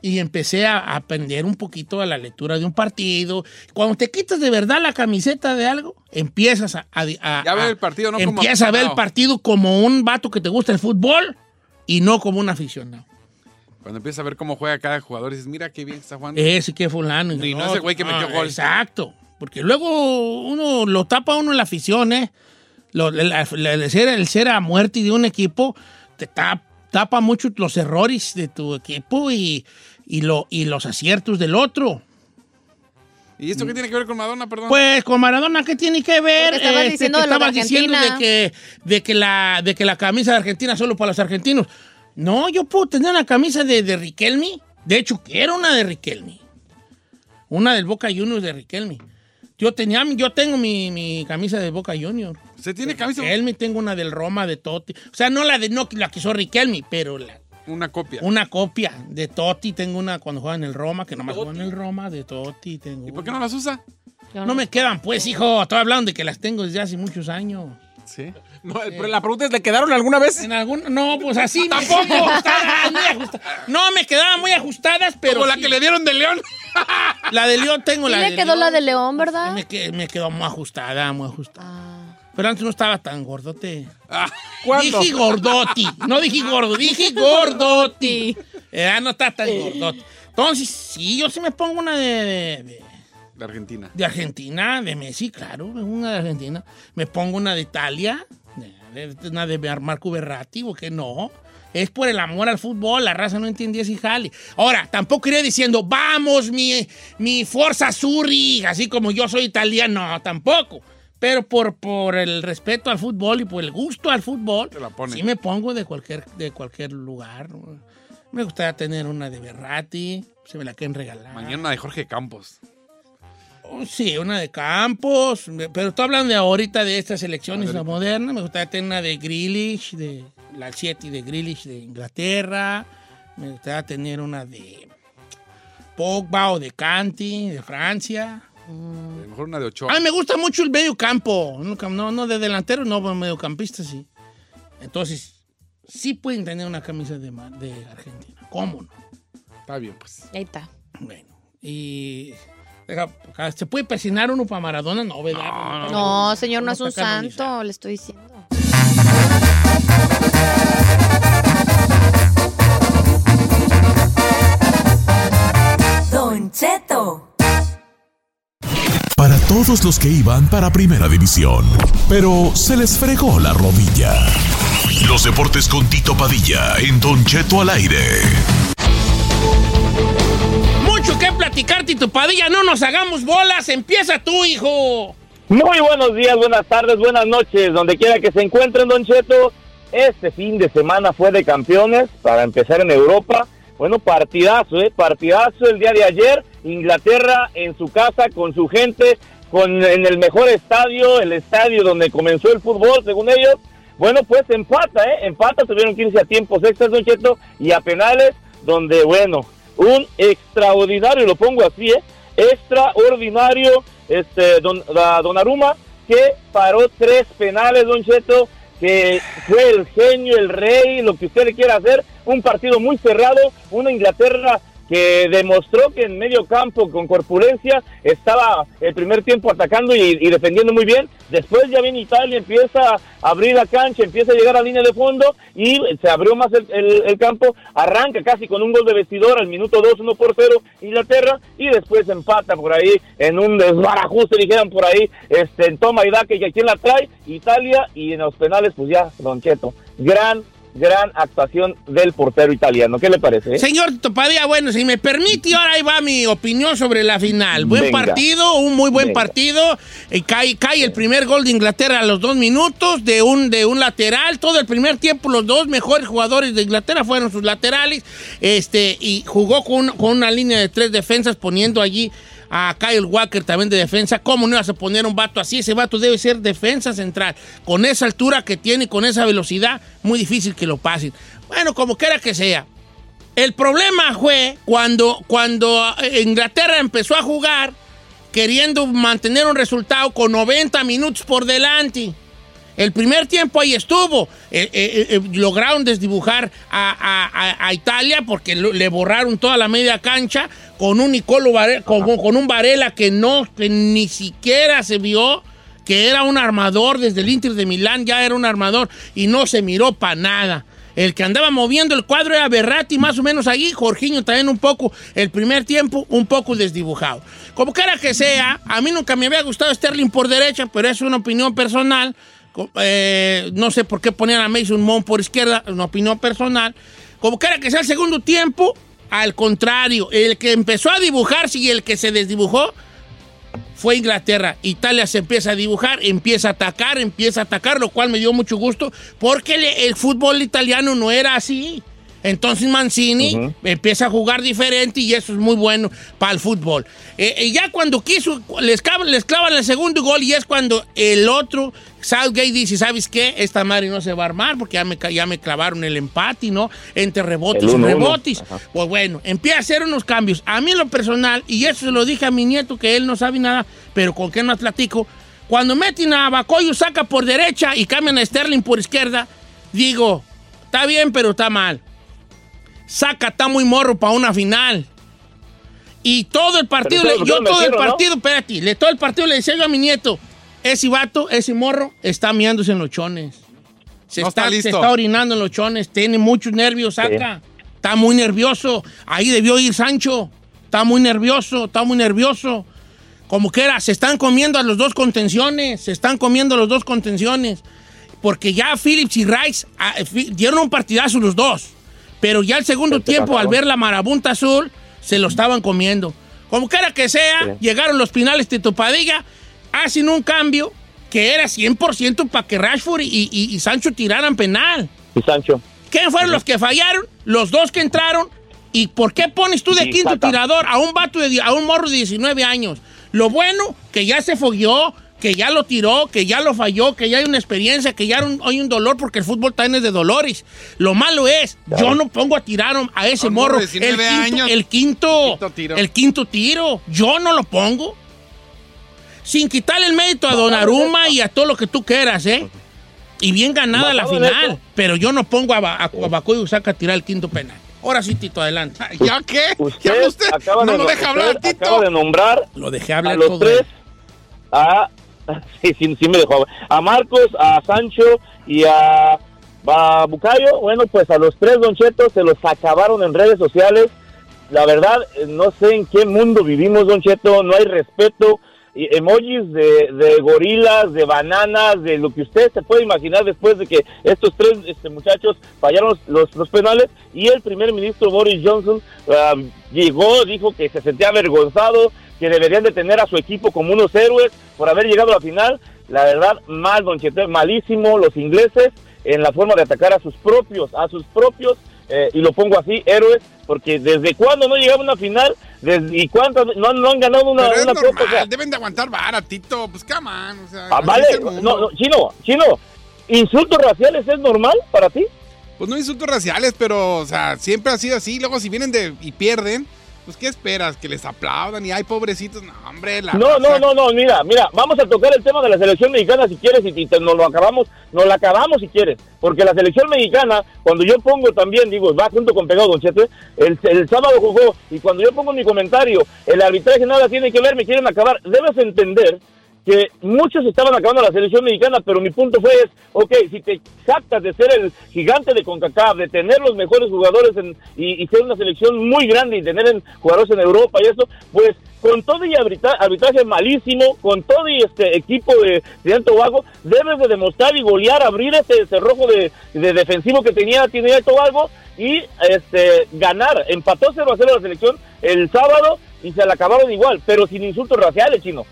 Y empecé a aprender un poquito a la lectura de un partido. Cuando te quitas de verdad la camiseta de algo, empiezas a... a- a- ver el partido, no como Empiezas a ver el partido como un vato que te gusta el fútbol y no como un aficionado. Cuando empiezas a ver cómo juega cada jugador, dices, mira qué bien está jugando. Ese que fulano. Y no ese güey que metió gol. Exacto. Porque luego uno lo tapa uno en la afición, ¿eh? Lo- la- la- el, ser, el ser a muerte de un equipo te tap- tapa mucho los errores de tu equipo y, y, lo, y los aciertos del otro. ¿Y esto qué tiene que ver con Madonna, perdón? Pues con Maradona, ¿qué tiene que ver? Estabas Este, diciendo que de lo de estabas diciendo de que, de, que la, de que la camisa de Argentina solo para los argentinos. No, yo puedo tener una camisa de, de Riquelme. De hecho, quiero una de Riquelme. Una del Boca Juniors de Riquelme. Yo, tenía, yo tengo mi, mi camisa de Boca Juniors. ¿Se tiene camisa? Riquelme, tengo una del Roma de Totti. O sea, no la de no, la que hizo Riquelme, pero la- Una copia. una copia de Totti. Tengo una cuando juega en el Roma, que nomás juega en el Roma, de Totti. Tengo ¿Y por qué no las usa? no me quedan, pues, hijo. Estoy hablando de que las tengo desde hace muchos años. Sí. No, pero la pregunta es, ¿le quedaron alguna vez? En algún, no, pues así. [LAUGHS] Tampoco. No, me quedaban muy ajustadas, pero. Como la que le dieron de León. La de León tengo Sí la le de quedó León. la de León, ¿verdad? Me quedó muy ajustada, muy ajustada. Ah. Pero antes no estaba tan gordote. ¿Cuándo? Dije gordoti. No dije gordo, dije gordoti. Eh, no está tan gordote. Entonces, sí, yo sí me pongo una de, de- de- De Argentina. de Argentina, de Messi, claro, una de Argentina. Me pongo una de Italia, una de Marco Berratti, ¿o qué no? Es por el amor al fútbol, la raza no entendía ese jale. Ahora, tampoco iré diciendo, vamos, mi, mi Forza así como yo soy italiano, no, tampoco. Pero por, por el respeto al fútbol y por el gusto al fútbol, sí me pongo de cualquier, de cualquier lugar. Me gustaría tener una de Berratti, se me la quieren regalar. Mañana una de Jorge Campos. Oh, Sí, una de Campos, pero estoy hablando de ahorita de estas elecciones modernas. Me gustaría tener una de Grealish, de la 7 de Grealish de Inglaterra. Me gustaría tener una de Pogba o de Canti de Francia. A lo mejor una de Ochoa. A mí me gusta mucho el medio campo. No, no de delantero, no, pero mediocampista sí. Entonces, sí pueden tener una camisa de, de Argentina. ¿Cómo no? Está bien, pues. Ahí está. Bueno, y. deja, acá, ¿Se puede presionar uno para Maradona? No, ¿verdad? No, señor, no es un santo, le estoy diciendo. Don Cheto. Para todos los que iban para Primera División, pero se les fregó la rodilla. Los deportes con Tito Padilla en Don Cheto al aire. Mucho que platicar, Tito Padilla. No nos hagamos bolas. Empieza tú, hijo. Muy buenos días, buenas tardes, buenas noches, donde quiera que se encuentren, Don Cheto. Este fin de semana fue de campeones para empezar en Europa. Bueno, partidazo, ¿eh? Partidazo el día de ayer. Inglaterra en su casa, con su gente, con, en el mejor estadio, el estadio donde comenzó el fútbol, según ellos. Bueno, pues empata, ¿eh? Empata, tuvieron que irse a tiempos extras, Don Cheto, y a penales, donde, bueno, un extraordinario, lo pongo así, ¿eh? Extraordinario, este, don, la Donnarumma, que paró tres penales, Don Cheto, que fue el genio, el rey, lo que usted le quiera hacer, un partido muy cerrado, una Inglaterra que demostró que en medio campo con corpulencia estaba el primer tiempo atacando y, defendiendo muy bien. Después ya viene Italia, empieza a abrir la cancha, empieza a llegar a línea de fondo y se abrió más el, campo. Arranca casi con un gol de vestidor al minuto 2, 1 por 0 Inglaterra y después empata por ahí en un desbarajuste, dijeran por ahí, este, en toma y da que quien la trae, Italia y en los penales pues ya, Don Cheto. Gran, gran actuación del portero italiano. ¿Qué le parece? Señor Tito Padilla, bueno, si me permite, ahora ahí va mi opinión sobre la final. Buen Venga. partido, un muy buen Venga. partido. Eh, cae, cae el primer gol de Inglaterra a los dos minutos de un, de un lateral. Todo el primer tiempo, los dos mejores jugadores de Inglaterra fueron sus laterales. Este, y jugó con, con una línea de tres defensas, poniendo allí a Kyle Walker también de defensa. ¿Cómo no ibas a poner un vato así? Ese vato debe ser defensa central. Con esa altura que tiene, con esa velocidad, muy difícil que lo pasen. Bueno, como quiera que sea. El problema fue cuando, cuando eh, Inglaterra empezó a jugar queriendo mantener un resultado con 90 minutos por delante. El primer tiempo ahí estuvo. Eh, eh, eh, lograron desdibujar a, Italia porque le borraron toda la media cancha con un Nicolo Varela, con un Varela que no, que ni siquiera se vio que era un armador desde el Inter de Milán, ya era un armador y no se miró para nada. El que andaba moviendo el cuadro era Berratti, más o menos ahí. Jorginho también un poco, el primer tiempo, un poco desdibujado. Como quiera que sea, a mí nunca me había gustado Sterling por derecha, pero es una opinión personal. Eh, no sé por qué ponían a Mason Mount por izquierda, una opinión personal. Como quiera que sea el segundo tiempo, al contrario, el que empezó a dibujarse y el que se desdibujó fue Inglaterra. Italia se empieza a dibujar, empieza a atacar, empieza a atacar, lo cual me dio mucho gusto porque el fútbol italiano no era así. Entonces Mancini empieza a jugar diferente y eso es muy bueno para el fútbol. Eh, y ya cuando quiso, les clavan, les clavan el segundo gol y es cuando el otro, Southgate dice, ¿sabes qué? Esta madre no se va a armar porque ya me, ya me clavaron el empate, ¿no? Entre rebotes y rebotes. Pues bueno, empieza a hacer unos cambios. A mí en lo personal, y eso se lo dije a mi nieto que él no sabe nada, pero con qué más platico, cuando meten a Bacoyo saca por derecha y cambian a Sterling por izquierda, digo, está bien, pero está mal. Saca está muy morro para una final. Y todo el partido, le- yo todo el partido, espérate, le, todo el partido le decía yo a mi nieto, ese vato, ese morro, está miándose en los chones. Se, No está, está se listo. está orinando en los chones, tiene muchos nervios, saca. Está muy nervioso. Ahí debió ir Sancho. Está muy nervioso, está muy nervioso. Como que era, se están comiendo a los dos contenciones, se están comiendo los dos contenciones. Porque ya Phillips y Rice ah, dieron un partidazo los dos. Pero ya el segundo tiempo, al ver la marabunta azul, se lo estaban comiendo. Como quiera que sea, llegaron los finales de Topadilla, hacen un cambio que era 100% para que Rashford y, y- y Sancho tiraran penal. Y Sancho. ¿Quién fueron los que fallaron? Los dos que entraron. ¿Y por qué pones tú de quinto tirador a un vato de, a un morro de 19 años? Lo bueno, que ya se fogueó, que ya lo tiró, que ya lo falló, que ya hay una experiencia, que ya hay un, dolor, porque el fútbol también es de dolores. Lo malo es, yo no pongo a tirar a ese A morro morro. de 19 el, quinto, años. el quinto, Quinto tiro. el quinto tiro. Yo no lo pongo. Sin quitarle el mérito a Donnarumma y a todo lo que tú quieras, ¿eh? Y bien ganada la final. Pero yo no pongo a, a, a Bacoyo Saca a tirar el quinto penal. Ahora sí, Tito, adelante. ¿Ya qué? Usted, ¿Ya usted? acaba ¿No de, lo deja usted hablar, Tito? acaba de nombrar Lo dejé a hablar los todo. tres, él. a, [LAUGHS] sí, sí, me dejó a Marcos, a Sancho y a, a Bucayo, bueno, pues a los tres Don Cheto se los acabaron en redes sociales. La verdad, eh, no sé en qué mundo vivimos, Don Cheto, no hay respeto. Emojis de, de gorilas, de bananas, de lo que usted se puede imaginar después de que estos tres este, muchachos fallaron los, penales y el primer ministro Boris Johnson ah, llegó, dijo que se sentía avergonzado, que deberían de tener a su equipo como unos héroes por haber llegado a la final. La verdad, mal, Don Cheto, malísimo los ingleses en la forma de atacar a sus propios, a sus propios, eh, y lo pongo así, héroes, porque desde cuándo no llegaba a una final Desde- y cuántas no, han- no han ganado una, Pero es una normal, copa. o sea, deben de aguantar vara, Tito. Pues come on, o sea, ah, vale, no, no, chino, chino, insultos raciales es normal para ti. Pues no insultos raciales, pero, o sea, siempre ha sido así. Luego, si vienen de y pierden, pues, ¿qué esperas? ¿Que les aplaudan? Y hay pobrecitos. No, hombre, la No, no, no, no, mira, mira, vamos a tocar el tema de la selección mexicana si quieres y, y te- nos lo acabamos, nos la acabamos si quieres, porque la selección mexicana, cuando yo pongo también, digo, va junto con Pegado Don Cheto, el, el sábado jugó y cuando yo pongo mi comentario, el arbitraje nada tiene que ver, me quieren acabar, debes entender que muchos estaban acabando la selección mexicana, pero mi punto fue es, ok, si te jactas de ser el gigante de CONCACAF, de tener los mejores jugadores en- y, ser una selección muy grande y tener en- jugadores en Europa y eso, pues con todo y arbitra- arbitraje malísimo, con todo y este equipo de de Tobago, debes de demostrar y golear, abrir ese cerrojo de, de defensivo que tenía y Tobago y este ganar. Empató 0 a 0 la selección el sábado y se la acabaron igual, pero sin insultos raciales, chino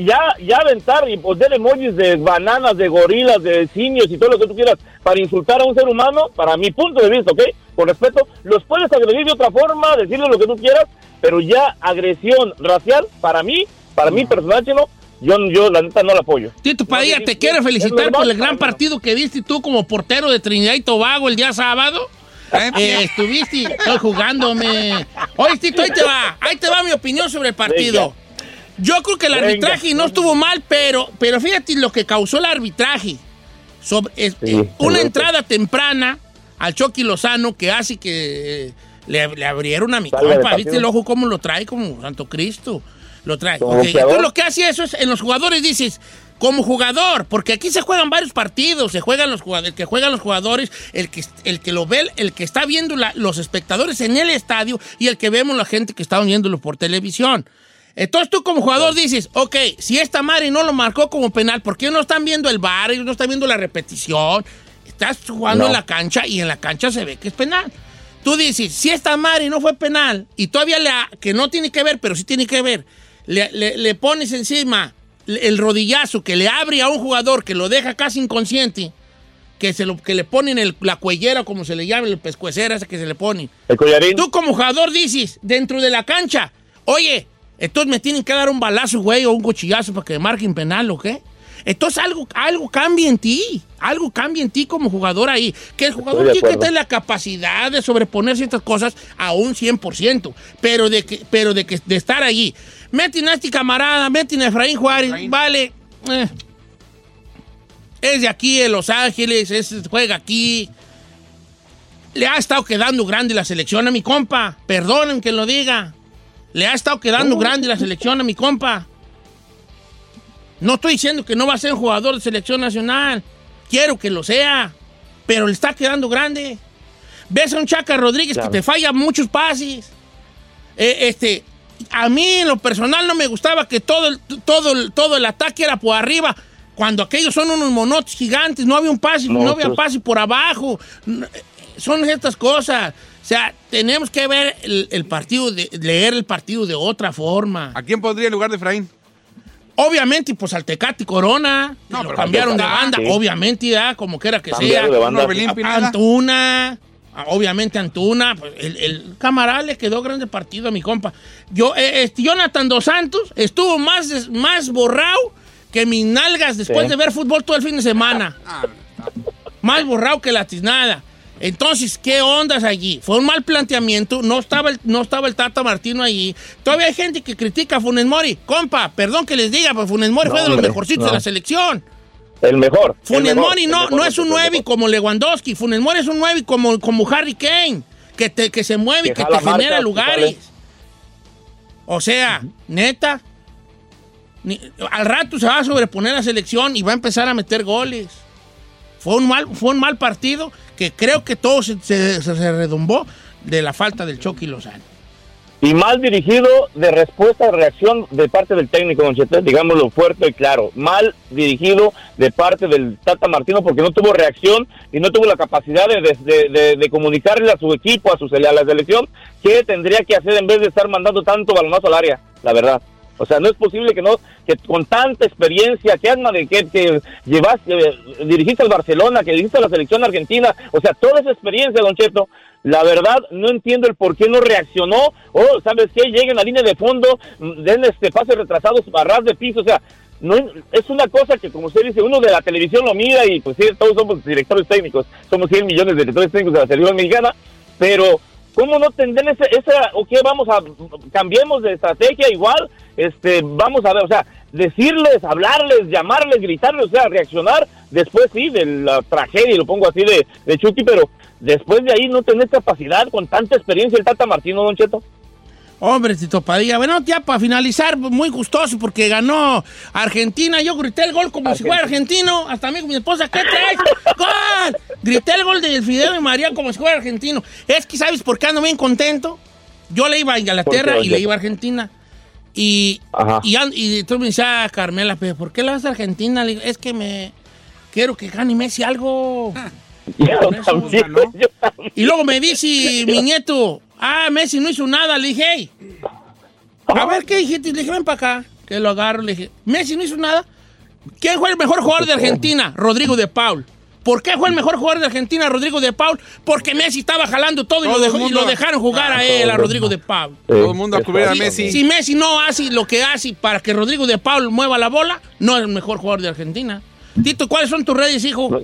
ya, ya aventar y poner emojis de bananas, de gorilas, de simios y todo lo que tú quieras para insultar a un ser humano, para mi punto de vista, ¿ok? Con respeto, los puedes agredir de otra forma, decirle lo que tú quieras, pero ya agresión racial, para mí, para mí personal, chino, yo, yo la neta no la apoyo. Tito Padilla, No, te es felicitar por el gran partido que diste tú como portero de Trinidad y Tobago el día sábado. Eh, estuviste estoy jugándome. Oye, Tito, ahí te va. Ahí te va mi opinión sobre el partido. Yo creo que el Venga. arbitraje no estuvo mal, pero, pero fíjate lo que causó el arbitraje. Sobre, Sí, eh, una entrada temprana al Chucky Lozano que hace que eh, le, le abrieron a mi compa. ¿Viste el ojo cómo lo trae? Como Santo Cristo. Lo trae. Como Ok, boxeador. Entonces lo que hace eso es, en los jugadores dices, como jugador, porque aquí se juegan varios partidos, se juegan los jugadores, el que juegan los jugadores, el que, el que lo ve, el que está viendo la- los espectadores en el estadio y el que vemos la gente que está viéndolo por televisión. Entonces tú como jugador dices, ok, si esta madre no lo marcó como penal, ¿por qué no están viendo el bar? Ellos no están viendo la repetición. Estás jugando No. en la cancha y en la cancha se ve que es penal. Tú dices, si esta madre no fue penal y todavía le, ha- que no tiene que ver, pero sí tiene que ver, le, le- le pones encima el rodillazo que le abre a un jugador que lo deja casi inconsciente, que, se lo, que le ponen el- la cuellera, como se le llama, el pescuecera esa que se le pone. El collarín. Tú como jugador dices, dentro de la cancha, oye, entonces me tienen que dar un balazo, güey, o un cuchillazo para que me marquen penal, ¿o qué? Entonces algo, algo cambia en ti, algo cambia en ti como jugador ahí. Que el jugador tiene que tener la capacidad de sobreponer ciertas cosas a un 100%, pero de, que, pero de, que, de estar allí. Meten a este camarada, meten a Efraín Juárez, vale. eh. Es de aquí, de Los Ángeles, es, juega aquí. Le ha estado quedando grande la selección a mi compa. Perdonen que lo diga. Le ha estado quedando grande la selección a mi compa. No estoy diciendo que no va a ser un jugador de selección nacional. Quiero que lo sea. Pero le está quedando grande. Ves a un Chaca Rodríguez Claro. que te falla muchos pases. Eh, este, a mí en lo personal no me gustaba que todo el, todo el, todo el ataque era por arriba. Cuando aquellos son unos monotes gigantes, no había un pase, no había Monstruos. pase por abajo. No, eh, Son estas cosas. O sea, tenemos que ver el, el partido, de, leer el partido de otra forma. ¿A quién pondría en lugar de Efraín? Obviamente, pues al Tecate Corona, No, que lo pero cambiaron de banda, sí. obviamente, ya, como quiera que sea. Cambiaron de banda. Orbelín Pineda. Antuna, ah, obviamente Antuna, pues, el, el camarada le quedó grande partido a mi compa. Yo, eh, este, Jonathan Dos Santos estuvo más, más borrado que mis nalgas después Sí. de ver fútbol todo el fin de semana. Más borrado que la tiznada. Entonces, ¿qué ondas allí? Fue un mal planteamiento, no estaba el, no estaba el Tata Martino allí. Todavía hay gente que critica a Funes Mori. Compa, perdón que les diga, pero Funes Mori No, fue de los hombre, mejorcitos no. de la selección. El mejor. el Funes mejor, Mori no, mejor, no es un el 9 mejor. como Lewandowski. Funes Mori es un 9 como, como Harry Kane, que, te, que se mueve y Que que te genera lugares. O sea, neta, ni- al rato se va a sobreponer la selección y va a empezar a meter goles. Fue un mal, fue un mal partido que creo que todo se, se, redumbó de la falta del Chucky Lozano. Y mal dirigido de respuesta, reacción de parte del técnico, digámoslo fuerte y claro. Mal dirigido de parte del Tata Martino porque no tuvo reacción y no tuvo la capacidad de comunicarle a su equipo, a, su, a la selección, qué tendría que hacer en vez de estar mandando tanto balonazo al área, la verdad. O sea, no es posible que no que con tanta experiencia que has mane- que, que llevaste, eh, dirigiste al Barcelona, que dirigiste a la selección argentina, o sea, toda esa experiencia, Don Cheto, la verdad no entiendo el por qué no reaccionó. O, ¿sabes qué? Lleguen a la línea de fondo, mm, den este pases retrasados a ras de piso, o sea, no es una cosa que como usted dice, uno de la televisión lo mira y pues sí, todos somos directores técnicos, somos 100 millones de directores técnicos de la selección mexicana, pero ¿cómo no tendrán ese, esa, o qué vamos a, cambiemos de estrategia igual, este, vamos a ver, o sea, decirles, hablarles, llamarles, gritarles, o sea, reaccionar después sí de la tragedia, y lo pongo así de, de Chucky, pero después de ahí no tener capacidad con tanta experiencia el Tata Martino, Don Cheto. Hombre, Tito Padilla. Bueno, ya para finalizar, muy gustoso porque ganó Argentina. Yo grité el gol como si fuera argentino. Hasta mí mi esposa, ¿qué traes? ¡Gol! Grité el gol de Fidel y María como si fuera argentino. Es que, ¿sabes por qué ando bien contento? Yo le iba a Inglaterra ¿Por qué, y le iba a Argentina. Y, y, y entonces me decía Carmela, "¿Pero ¿por qué le vas a Argentina? Le digo, es que me quiero que gane Messi algo. [LAUGHS] También, yo también. Y luego me dice mi nieto, ah, Messi no hizo nada. Le dije, hey, a ver qué dijiste. Le dije, ven para acá. Que lo agarro. Le dije, Messi no hizo nada. ¿Quién fue el mejor jugador de Argentina? Rodrigo de Paul. ¿Por qué fue el mejor jugador de Argentina, Rodrigo de Paul? Porque Messi estaba jalando todo, y, Todo lo y dejaron jugar a él, a. Rodrigo de Paul. Todo el mundo a cubrir a Messi. Si Messi no hace lo que hace para que Rodrigo de Paul mueva la bola, no es el mejor jugador de Argentina. Tito, ¿cuáles son tus redes, hijo?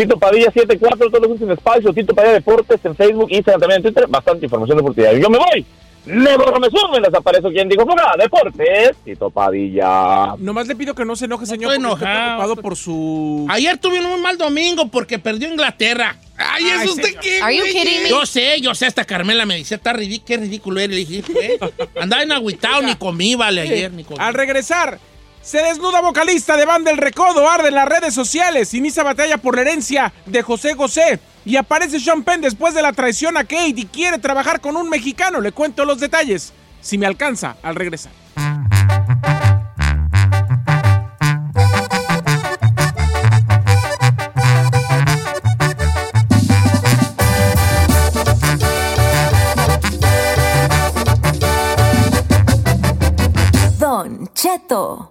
Tito Padilla 74, todos los en espacio, Tito Padilla Deportes en Facebook, Instagram también en Twitter, bastante información deportiva. Yo me voy Nebo me suben, desapareció quien dijo fuga, deportes, Tito Padilla. Nomás le pido que no se enoje, señor, estoy porque estoy preocupado por su... Ayer tuve un muy mal domingo porque perdió Inglaterra. Ay, Ay, ¿eso usted qué, Are you kidding me? Yo sé, yo sé, hasta Carmela me dice, está ridículo, qué ridículo eres. Le dije, ¿qué? Andaba en agüitado, ni comí, vale, ayer, ni comí. Al regresar, se desnuda vocalista de Banda El Recodo, arde en las redes sociales, inicia batalla por la herencia de José José y aparece Sean Penn después de la traición a Kate y quiere trabajar con un mexicano. Le cuento los detalles, si me alcanza, al regresar. Don Cheto.